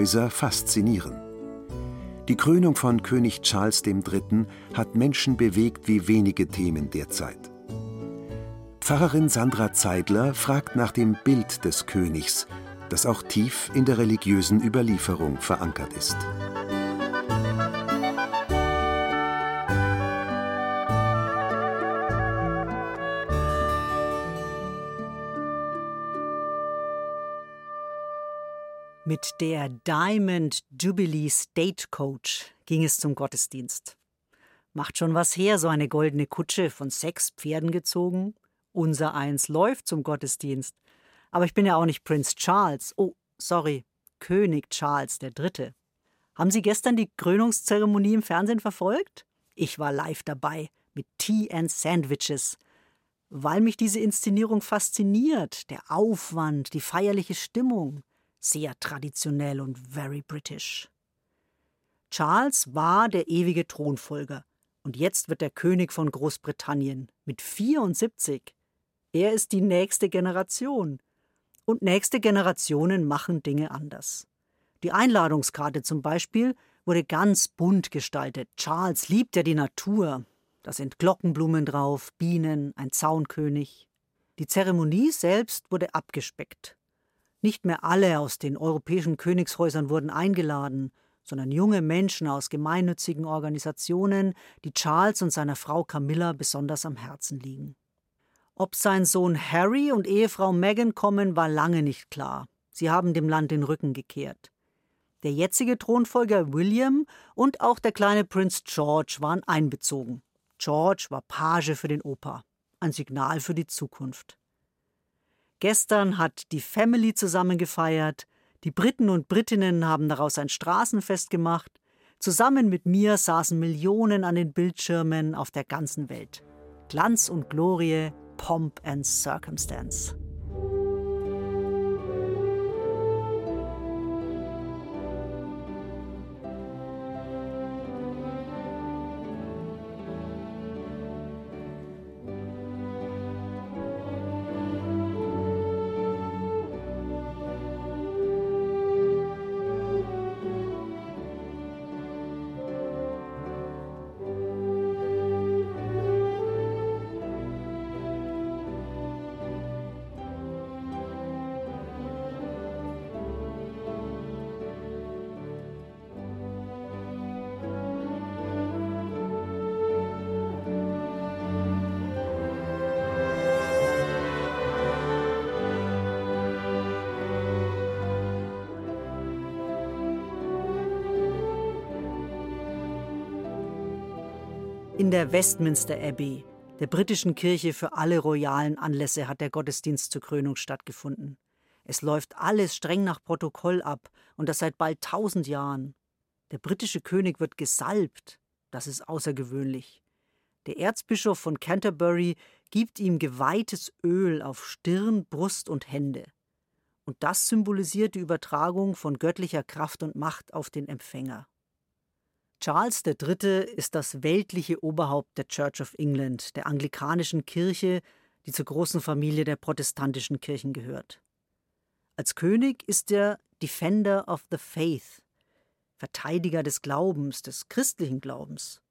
Königshäuser faszinieren. Die Krönung von König Charles III. hat Menschen bewegt wie wenige Themen derzeit. Pfarrerin Sandra Zeidler fragt nach dem Bild des Königs, das auch tief in der religiösen Überlieferung verankert ist. Mit der Diamond Jubilee Stagecoach ging es zum Gottesdienst. Macht schon was her, so eine goldene Kutsche von sechs Pferden gezogen. Unser Eins läuft zum Gottesdienst. Aber ich bin ja auch nicht Prinz Charles. Oh, sorry, König Charles III. Haben Sie gestern die Krönungszeremonie im Fernsehen verfolgt? Ich war live dabei mit Tea and Sandwiches. Weil mich diese Inszenierung fasziniert, der Aufwand, die feierliche Stimmung sehr traditionell und very British. Charles war der ewige Thronfolger und jetzt wird er König von Großbritannien mit 74. Er ist die nächste Generation. Und nächste Generationen machen Dinge anders. Die Einladungskarte zum Beispiel wurde ganz bunt gestaltet. Charles liebt ja die Natur. Da sind Glockenblumen drauf, Bienen, ein Zaunkönig. Die Zeremonie selbst wurde abgespeckt. Nicht mehr alle aus den europäischen Königshäusern wurden eingeladen, sondern junge Menschen aus gemeinnützigen Organisationen, die Charles und seiner Frau Camilla besonders am Herzen liegen. Ob sein Sohn Harry und Ehefrau Meghan kommen, war lange nicht klar. Sie haben dem Land den Rücken gekehrt. Der jetzige Thronfolger William und auch der kleine Prinz George waren einbezogen. George war Page für den Opa, ein Signal für die Zukunft. Gestern hat die Family zusammen gefeiert, die Briten und Britinnen haben daraus ein Straßenfest gemacht, zusammen mit mir saßen Millionen an den Bildschirmen auf der ganzen Welt. Glanz und Glorie, Pomp and Circumstance. In der Westminster Abbey, der britischen Kirche für alle royalen Anlässe, hat der Gottesdienst zur Krönung stattgefunden. Es läuft alles streng nach Protokoll ab und das seit bald tausend Jahren. Der britische König wird gesalbt. Das ist außergewöhnlich. Der Erzbischof von Canterbury gibt ihm geweihtes Öl auf Stirn, Brust und Hände. Und das symbolisiert die Übertragung von göttlicher Kraft und Macht auf den Empfänger. Charles III. ist das weltliche Oberhaupt der Church of England, der anglikanischen Kirche, die zur großen Familie der protestantischen Kirchen gehört. Als König ist er Defender of the Faith, Verteidiger des Glaubens, des christlichen Glaubens.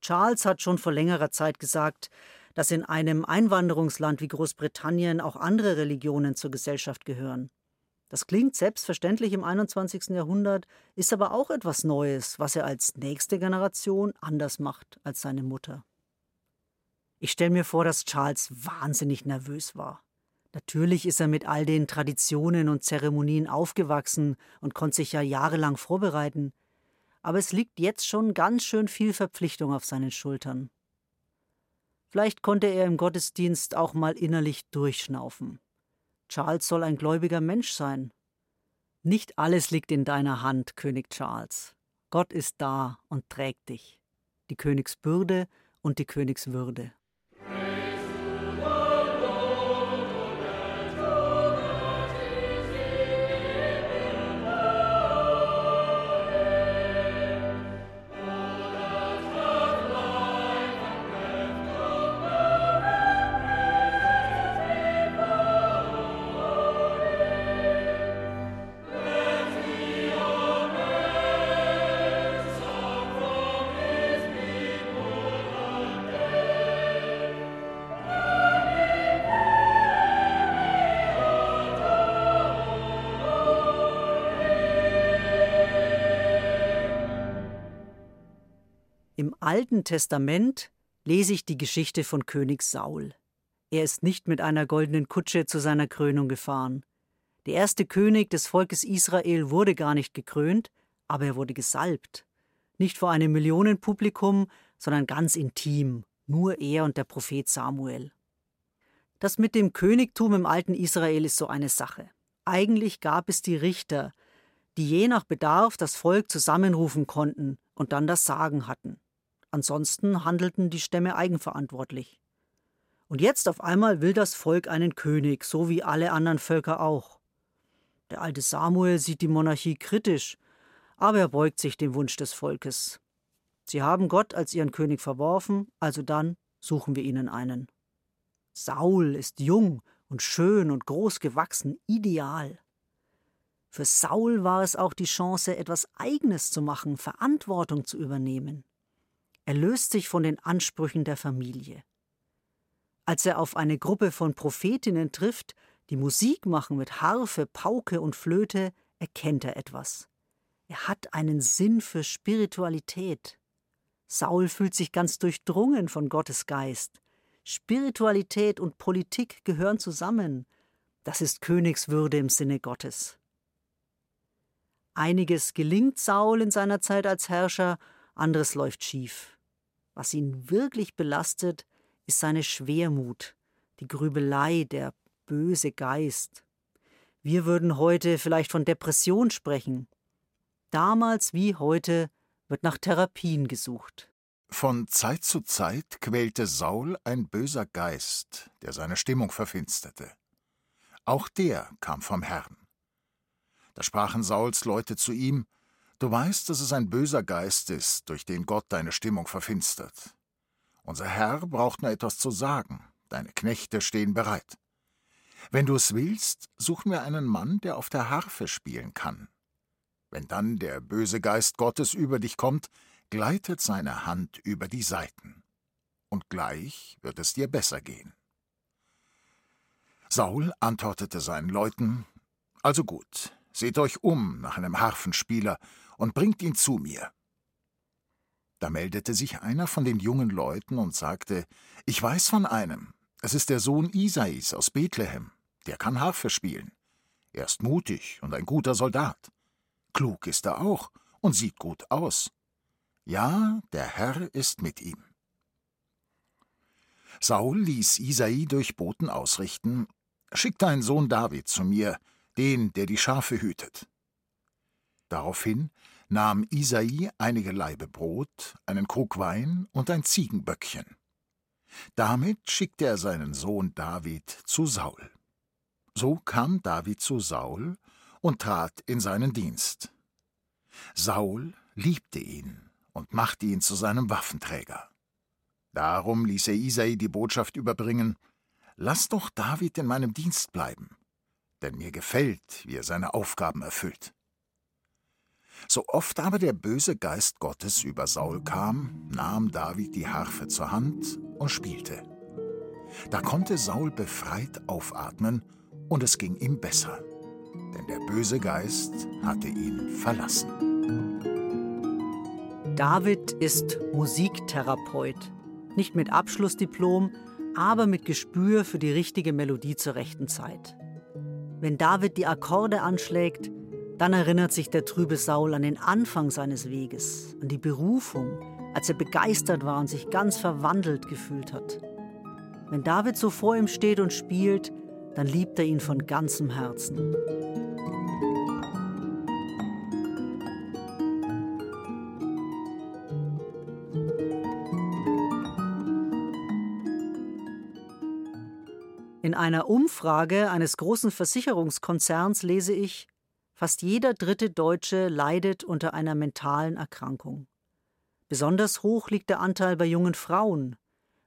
Charles hat schon vor längerer Zeit gesagt, dass in einem Einwanderungsland wie Großbritannien auch andere Religionen zur Gesellschaft gehören. Das klingt selbstverständlich im 21. Jahrhundert, ist aber auch etwas Neues, was er als nächste Generation anders macht als seine Mutter. Ich stelle mir vor, dass Charles wahnsinnig nervös war. Natürlich ist er mit all den Traditionen und Zeremonien aufgewachsen und konnte sich ja jahrelang vorbereiten, aber es liegt jetzt schon ganz schön viel Verpflichtung auf seinen Schultern. Vielleicht konnte er im Gottesdienst auch mal innerlich durchschnaufen. Charles soll ein gläubiger Mensch sein. Nicht alles liegt in deiner Hand, König Charles. Gott ist da und trägt dich. Die Königsbürde und die Königswürde. Alten Testament lese ich die Geschichte von König Saul. Er ist nicht mit einer goldenen Kutsche zu seiner Krönung gefahren. Der erste König des Volkes Israel wurde gar nicht gekrönt, aber er wurde gesalbt. Nicht vor einem Millionenpublikum, sondern ganz intim, nur er und der Prophet Samuel. Das mit dem Königtum im alten Israel ist so eine Sache. Eigentlich gab es die Richter, die je nach Bedarf das Volk zusammenrufen konnten und dann das Sagen hatten. Ansonsten handelten die Stämme eigenverantwortlich. Und jetzt auf einmal will das Volk einen König, so wie alle anderen Völker auch. Der alte Samuel sieht die Monarchie kritisch, aber er beugt sich dem Wunsch des Volkes. Sie haben Gott als ihren König verworfen, also dann suchen wir ihnen einen. Saul ist jung und schön und groß gewachsen, ideal. Für Saul war es auch die Chance, etwas Eigenes zu machen, Verantwortung zu übernehmen. Er löst sich von den Ansprüchen der Familie. Als er auf eine Gruppe von Prophetinnen trifft, die Musik machen mit Harfe, Pauke und Flöte, erkennt er etwas. Er hat einen Sinn für Spiritualität. Saul fühlt sich ganz durchdrungen von Gottes Geist. Spiritualität und Politik gehören zusammen. Das ist Königswürde im Sinne Gottes. Einiges gelingt Saul in seiner Zeit als Herrscher, anderes läuft schief. Was ihn wirklich belastet, ist seine Schwermut, die Grübelei, der böse Geist. Wir würden heute vielleicht von Depression sprechen. Damals wie heute wird nach Therapien gesucht. Von Zeit zu Zeit quälte Saul ein böser Geist, der seine Stimmung verfinsterte. Auch der kam vom Herrn. Da sprachen Sauls Leute zu ihm Du weißt, dass es ein böser Geist ist, durch den Gott deine Stimmung verfinstert. Unser Herr braucht nur etwas zu sagen, deine Knechte stehen bereit. Wenn du es willst, suchen wir einen Mann, der auf der Harfe spielen kann. Wenn dann der böse Geist Gottes über dich kommt, gleitet seine Hand über die Saiten. Und gleich wird es dir besser gehen. Saul antwortete seinen Leuten, Also gut, seht euch um nach einem Harfenspieler und bringt ihn zu mir. Da meldete sich einer von den jungen Leuten und sagte, ich weiß von einem, es ist der Sohn Isais aus Bethlehem, der kann Harfe spielen. Er ist mutig und ein guter Soldat. Klug ist er auch und sieht gut aus. Ja, der Herr ist mit ihm. Saul ließ Isai durch Boten ausrichten, Schick deinen Sohn David zu mir, den, der die Schafe hütet. Daraufhin nahm Isai einige Laibe Brot, einen Krug Wein und ein Ziegenböckchen. Damit schickte er seinen Sohn David zu Saul. So kam David zu Saul und trat in seinen Dienst. Saul liebte ihn und machte ihn zu seinem Waffenträger. Darum ließ er Isai die Botschaft überbringen: Lass doch David in meinem Dienst bleiben, denn mir gefällt, wie er seine Aufgaben erfüllt. So oft aber der böse Geist Gottes über Saul kam, nahm David die Harfe zur Hand und spielte. Da konnte Saul befreit aufatmen und es ging ihm besser, denn der böse Geist hatte ihn verlassen. David ist Musiktherapeut, nicht mit Abschlussdiplom, aber mit Gespür für die richtige Melodie zur rechten Zeit. Wenn David die Akkorde anschlägt, dann erinnert sich der trübe Saul an den Anfang seines Weges, an die Berufung, als er begeistert war und sich ganz verwandelt gefühlt hat. Wenn David so vor ihm steht und spielt, dann liebt er ihn von ganzem Herzen. In einer Umfrage eines großen Versicherungskonzerns lese ich, fast jeder dritte Deutsche leidet unter einer mentalen Erkrankung. Besonders hoch liegt der Anteil bei jungen Frauen.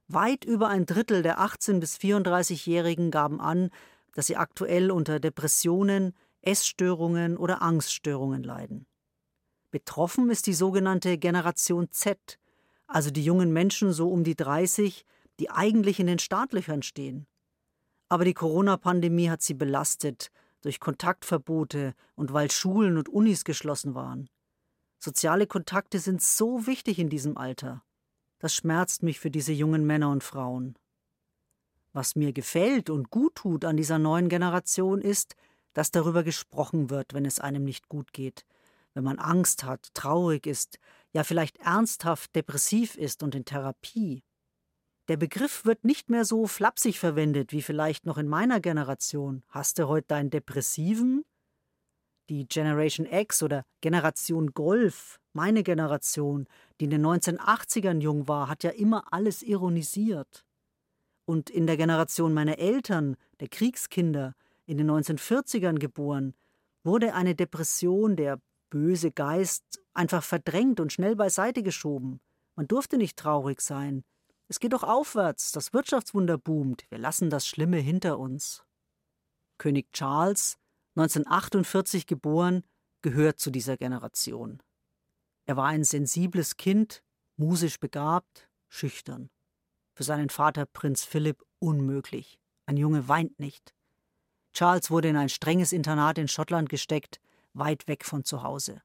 Weit über ein Drittel der 18- bis 34-Jährigen gaben an, dass sie aktuell unter Depressionen, Essstörungen oder Angststörungen leiden. Betroffen ist die sogenannte Generation Z, also die jungen Menschen so um die 30, die eigentlich in den Startlöchern stehen. Aber die Corona-Pandemie hat sie belastet durch Kontaktverbote und weil Schulen und Unis geschlossen waren. Soziale Kontakte sind so wichtig in diesem Alter. Das schmerzt mich für diese jungen Männer und Frauen. Was mir gefällt und gut tut an dieser neuen Generation ist, dass darüber gesprochen wird, wenn es einem nicht gut geht, wenn man Angst hat, traurig ist, ja vielleicht ernsthaft depressiv ist und in Therapie. Der Begriff wird nicht mehr so flapsig verwendet wie vielleicht noch in meiner Generation. Hast du heute deinen Depressiven? Die Generation X oder Generation Golf, meine Generation, die in den 1980ern jung war, hat ja immer alles ironisiert. Und in der Generation meiner Eltern, der Kriegskinder, in den 1940ern geboren, wurde eine Depression, der böse Geist, einfach verdrängt und schnell beiseite geschoben. Man durfte nicht traurig sein. Es geht doch aufwärts, das Wirtschaftswunder boomt, wir lassen das Schlimme hinter uns. König Charles, 1948 geboren, gehört zu dieser Generation. Er war ein sensibles Kind, musisch begabt, schüchtern. Für seinen Vater Prinz Philipp unmöglich. Ein Junge weint nicht. Charles wurde in ein strenges Internat in Schottland gesteckt, weit weg von zu Hause.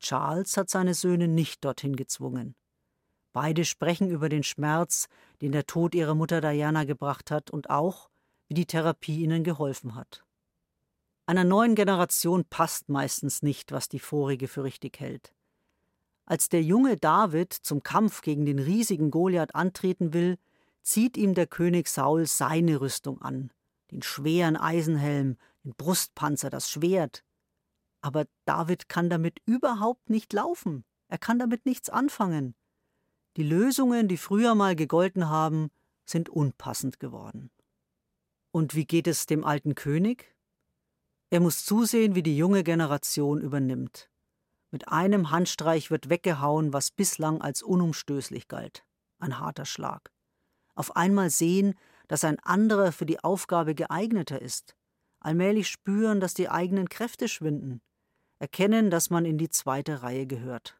Charles hat seine Söhne nicht dorthin gezwungen. Beide sprechen über den Schmerz, den der Tod ihrer Mutter Diana gebracht hat und auch, wie die Therapie ihnen geholfen hat. Einer neuen Generation passt meistens nicht, was die vorige für richtig hält. Als der junge David zum Kampf gegen den riesigen Goliath antreten will, zieht ihm der König Saul seine Rüstung an, den schweren Eisenhelm, den Brustpanzer, das Schwert. Aber David kann damit überhaupt nicht laufen. Er kann damit nichts anfangen. Die Lösungen, die früher mal gegolten haben, sind unpassend geworden. Und wie geht es dem alten König? Er muss zusehen, wie die junge Generation übernimmt. Mit einem Handstreich wird weggehauen, was bislang als unumstößlich galt. Ein harter Schlag. Auf einmal sehen, dass ein anderer für die Aufgabe geeigneter ist, allmählich spüren, dass die eigenen Kräfte schwinden, erkennen, dass man in die zweite Reihe gehört.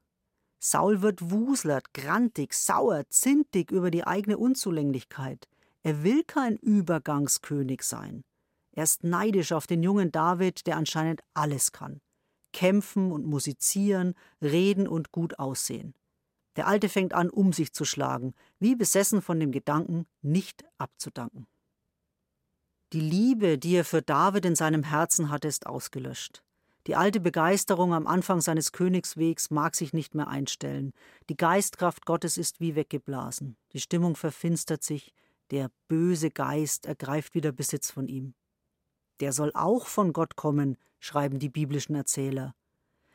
Saul wird wuslert, grantig, sauer, zintig über die eigene Unzulänglichkeit. Er will kein Übergangskönig sein. Er ist neidisch auf den jungen David, der anscheinend alles kann. Kämpfen und musizieren, reden und gut aussehen. Der Alte fängt an, um sich zu schlagen, wie besessen von dem Gedanken, nicht abzudanken. Die Liebe, die er für David in seinem Herzen hatte, ist ausgelöscht. Die alte Begeisterung am Anfang seines Königswegs mag sich nicht mehr einstellen. Die Geistkraft Gottes ist wie weggeblasen. Die Stimmung verfinstert sich. Der böse Geist ergreift wieder Besitz von ihm. Der soll auch von Gott kommen, schreiben die biblischen Erzähler.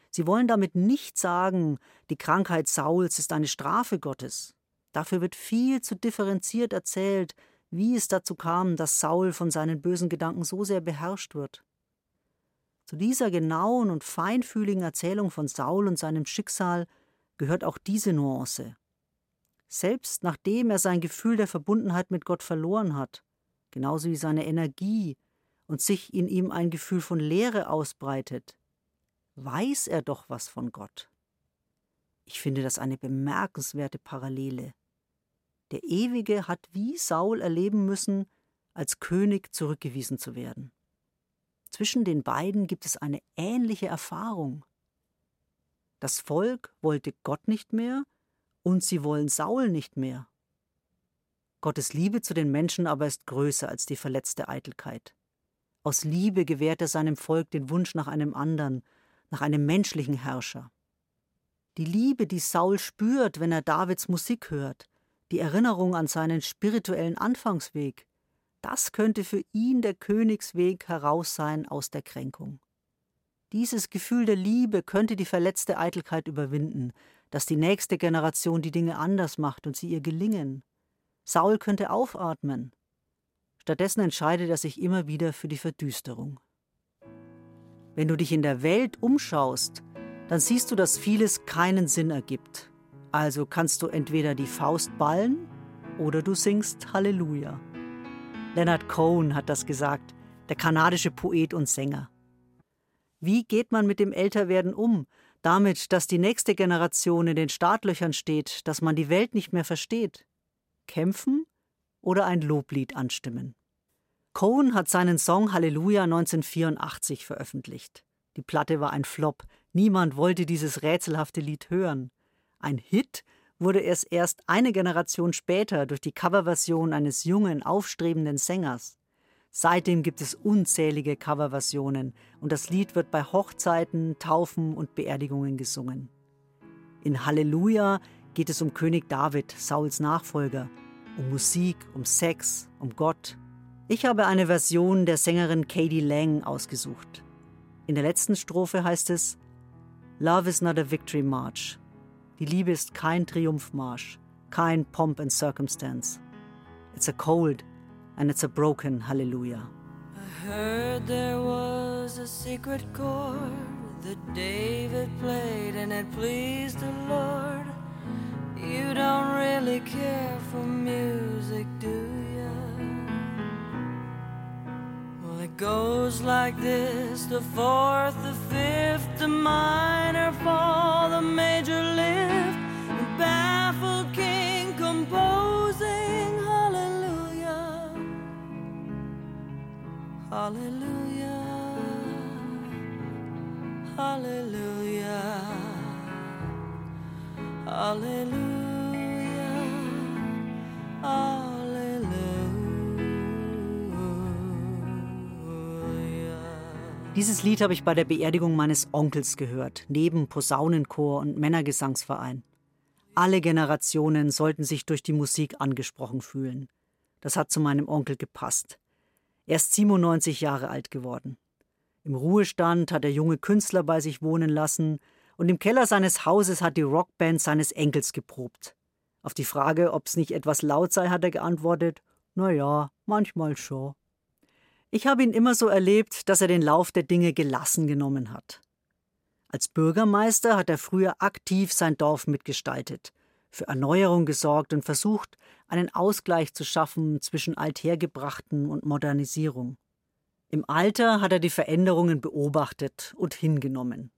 Sie wollen damit nicht sagen, die Krankheit Sauls ist eine Strafe Gottes. Dafür wird viel zu differenziert erzählt, wie es dazu kam, dass Saul von seinen bösen Gedanken so sehr beherrscht wird. Zu dieser genauen und feinfühligen Erzählung von Saul und seinem Schicksal gehört auch diese Nuance. Selbst nachdem er sein Gefühl der Verbundenheit mit Gott verloren hat, genauso wie seine Energie und sich in ihm ein Gefühl von Leere ausbreitet, weiß er doch was von Gott. Ich finde das eine bemerkenswerte Parallele. Der Ewige hat wie Saul erleben müssen, als König zurückgewiesen zu werden. Zwischen den beiden gibt es eine ähnliche Erfahrung. Das Volk wollte Gott nicht mehr und sie wollen Saul nicht mehr. Gottes Liebe zu den Menschen aber ist größer als die verletzte Eitelkeit. Aus Liebe gewährt er seinem Volk den Wunsch nach einem anderen, nach einem menschlichen Herrscher. Die Liebe, die Saul spürt, wenn er Davids Musik hört, die Erinnerung an seinen spirituellen Anfangsweg, das könnte für ihn der Königsweg heraus sein aus der Kränkung. Dieses Gefühl der Liebe könnte die verletzte Eitelkeit überwinden, dass die nächste Generation die Dinge anders macht und sie ihr gelingen. Saul könnte aufatmen. Stattdessen entscheidet er sich immer wieder für die Verdüsterung. Wenn du dich in der Welt umschaust, dann siehst du, dass vieles keinen Sinn ergibt. Also kannst du entweder die Faust ballen oder du singst Halleluja. Leonard Cohen hat das gesagt, der kanadische Poet und Sänger. Wie geht man mit dem Älterwerden um? Damit, dass die nächste Generation in den Startlöchern steht, dass man die Welt nicht mehr versteht? Kämpfen oder ein Loblied anstimmen? Cohen hat seinen Song Halleluja 1984 veröffentlicht. Die Platte war ein Flop. Niemand wollte dieses rätselhafte Lied hören. Ein Hit wurde es erst eine Generation später durch die Coverversion eines jungen, aufstrebenden Sängers. Seitdem gibt es unzählige Coverversionen und das Lied wird bei Hochzeiten, Taufen und Beerdigungen gesungen. In Halleluja geht es um König David, Sauls Nachfolger, um Musik, um Sex, um Gott. Ich habe eine Version der Sängerin Katie Lang ausgesucht. In der letzten Strophe heißt es Love is not a victory march. Die Liebe ist kein Triumphmarsch, kein Pomp and Circumstance. It's a cold and it's a broken hallelujah. I heard there was a secret chord that David played and it pleased the Lord. You don't really care for music, do you? Well, it goes like this the fourth, the fifth, the minor fall, the major Hallelujah. Hallelujah. Hallelujah. Hallelujah. Dieses Lied habe ich bei der Beerdigung meines Onkels gehört, neben Posaunenchor und Männergesangsverein. Alle Generationen sollten sich durch die Musik angesprochen fühlen. Das hat zu meinem Onkel gepasst. Er ist 97 Jahre alt geworden. Im Ruhestand hat er junge Künstler bei sich wohnen lassen und im Keller seines Hauses hat die Rockband seines Enkels geprobt. Auf die Frage, ob's nicht etwas laut sei, hat er geantwortet: Na ja, manchmal schon. Ich habe ihn immer so erlebt, dass er den Lauf der Dinge gelassen genommen hat. Als Bürgermeister hat er früher aktiv sein Dorf mitgestaltet, für Erneuerung gesorgt und versucht, einen Ausgleich zu schaffen zwischen Althergebrachten und Modernisierung. Im Alter hat er die Veränderungen beobachtet und hingenommen.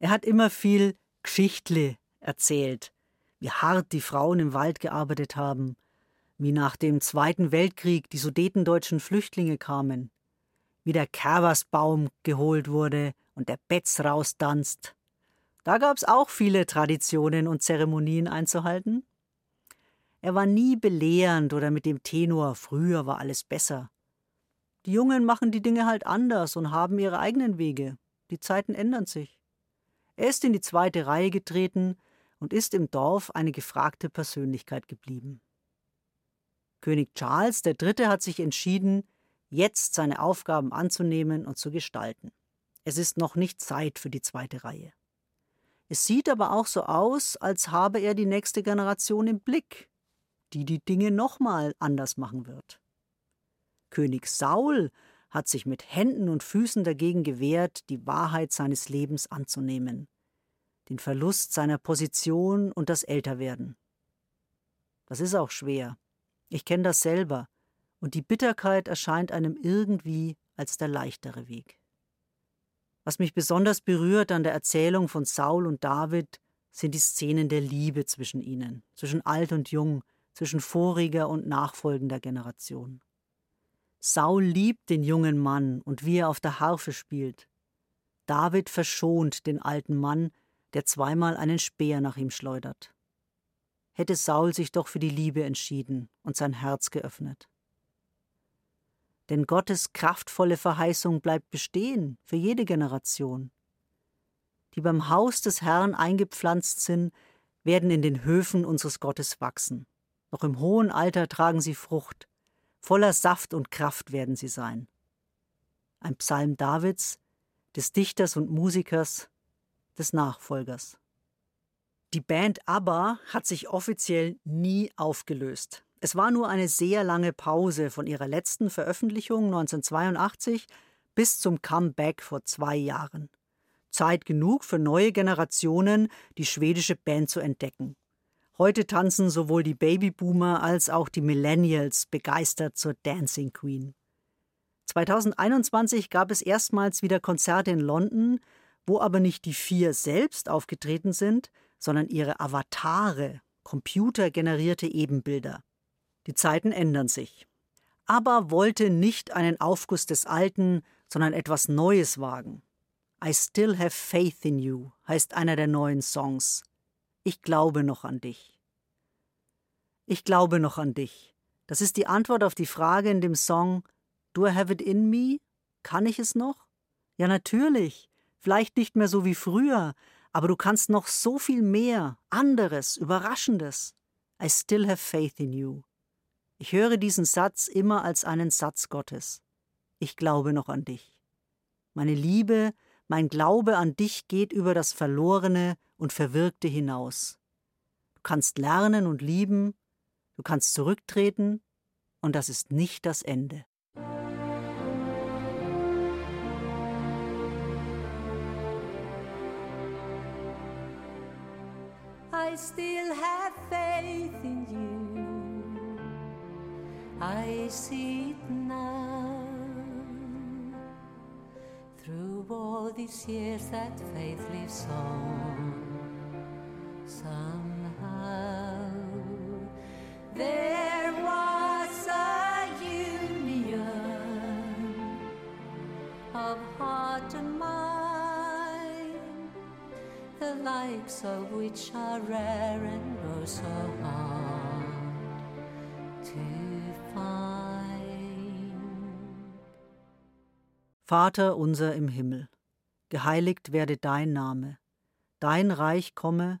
Er hat immer viel Geschichtle erzählt, wie hart die Frauen im Wald gearbeitet haben, wie nach dem Zweiten Weltkrieg die sudetendeutschen Flüchtlinge kamen, wie der Kerversbaum geholt wurde und der Betz raustanzt. Da gab's auch viele Traditionen und Zeremonien einzuhalten. Er war nie belehrend oder mit dem Tenor früher war alles besser. Die Jungen machen die Dinge halt anders und haben ihre eigenen Wege. Die Zeiten ändern sich. Er ist in die zweite Reihe getreten und ist im Dorf eine gefragte Persönlichkeit geblieben. König Charles III. hat sich entschieden, jetzt seine Aufgaben anzunehmen und zu gestalten. Es ist noch nicht Zeit für die zweite Reihe. Es sieht aber auch so aus, als habe er die nächste Generation im Blick, die die Dinge nochmal anders machen wird. König Saul hat sich mit Händen und Füßen dagegen gewehrt, die Wahrheit seines Lebens anzunehmen, den Verlust seiner Position und das Älterwerden. Das ist auch schwer. Ich kenne das selber, und die Bitterkeit erscheint einem irgendwie als der leichtere Weg. Was mich besonders berührt an der Erzählung von Saul und David, sind die Szenen der Liebe zwischen ihnen, zwischen alt und jung, zwischen voriger und nachfolgender Generation. Saul liebt den jungen Mann und wie er auf der Harfe spielt. David verschont den alten Mann, der zweimal einen Speer nach ihm schleudert. Hätte Saul sich doch für die Liebe entschieden und sein Herz geöffnet. Denn Gottes kraftvolle Verheißung bleibt bestehen für jede Generation. Die beim Haus des Herrn eingepflanzt sind, werden in den Höfen unseres Gottes wachsen. Noch im hohen Alter tragen sie Frucht, voller Saft und Kraft werden sie sein. Ein Psalm Davids, des Dichters und Musikers, des Nachfolgers. Die Band ABBA hat sich offiziell nie aufgelöst. Es war nur eine sehr lange Pause von ihrer letzten Veröffentlichung 1982 bis zum Comeback vor zwei Jahren. Zeit genug für neue Generationen, die schwedische Band zu entdecken. Heute tanzen sowohl die Babyboomer als auch die Millennials begeistert zur Dancing Queen. 2021 gab es erstmals wieder Konzerte in London, wo aber nicht die vier selbst aufgetreten sind, sondern ihre Avatare, computergenerierte Ebenbilder. Die Zeiten ändern sich. Aber wollte nicht einen Aufguss des Alten, sondern etwas Neues wagen. I Still Have Faith in You heißt einer der neuen Songs. Ich glaube noch an dich. Ich glaube noch an dich. Das ist die Antwort auf die Frage in dem Song Do I have it in me? Kann ich es noch? Ja, natürlich. Vielleicht nicht mehr so wie früher, aber du kannst noch so viel mehr, anderes, Überraschendes. I still have faith in you. Ich höre diesen Satz immer als einen Satz Gottes. Ich glaube noch an dich. Meine Liebe, mein Glaube an dich geht über das Verlorene und Verwirkte hinaus. Du kannst lernen und lieben, du kannst zurücktreten, und das ist nicht das Ende. I still have faith in you. I see it now. Through all these years, that faith lives on. Of which are rare and oh so hard to Vater unser im Himmel, geheiligt werde dein Name, dein Reich komme,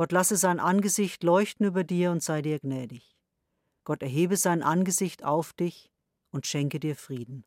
Gott lasse sein Angesicht leuchten über dir und sei dir gnädig. Gott erhebe sein Angesicht auf dich und schenke dir Frieden.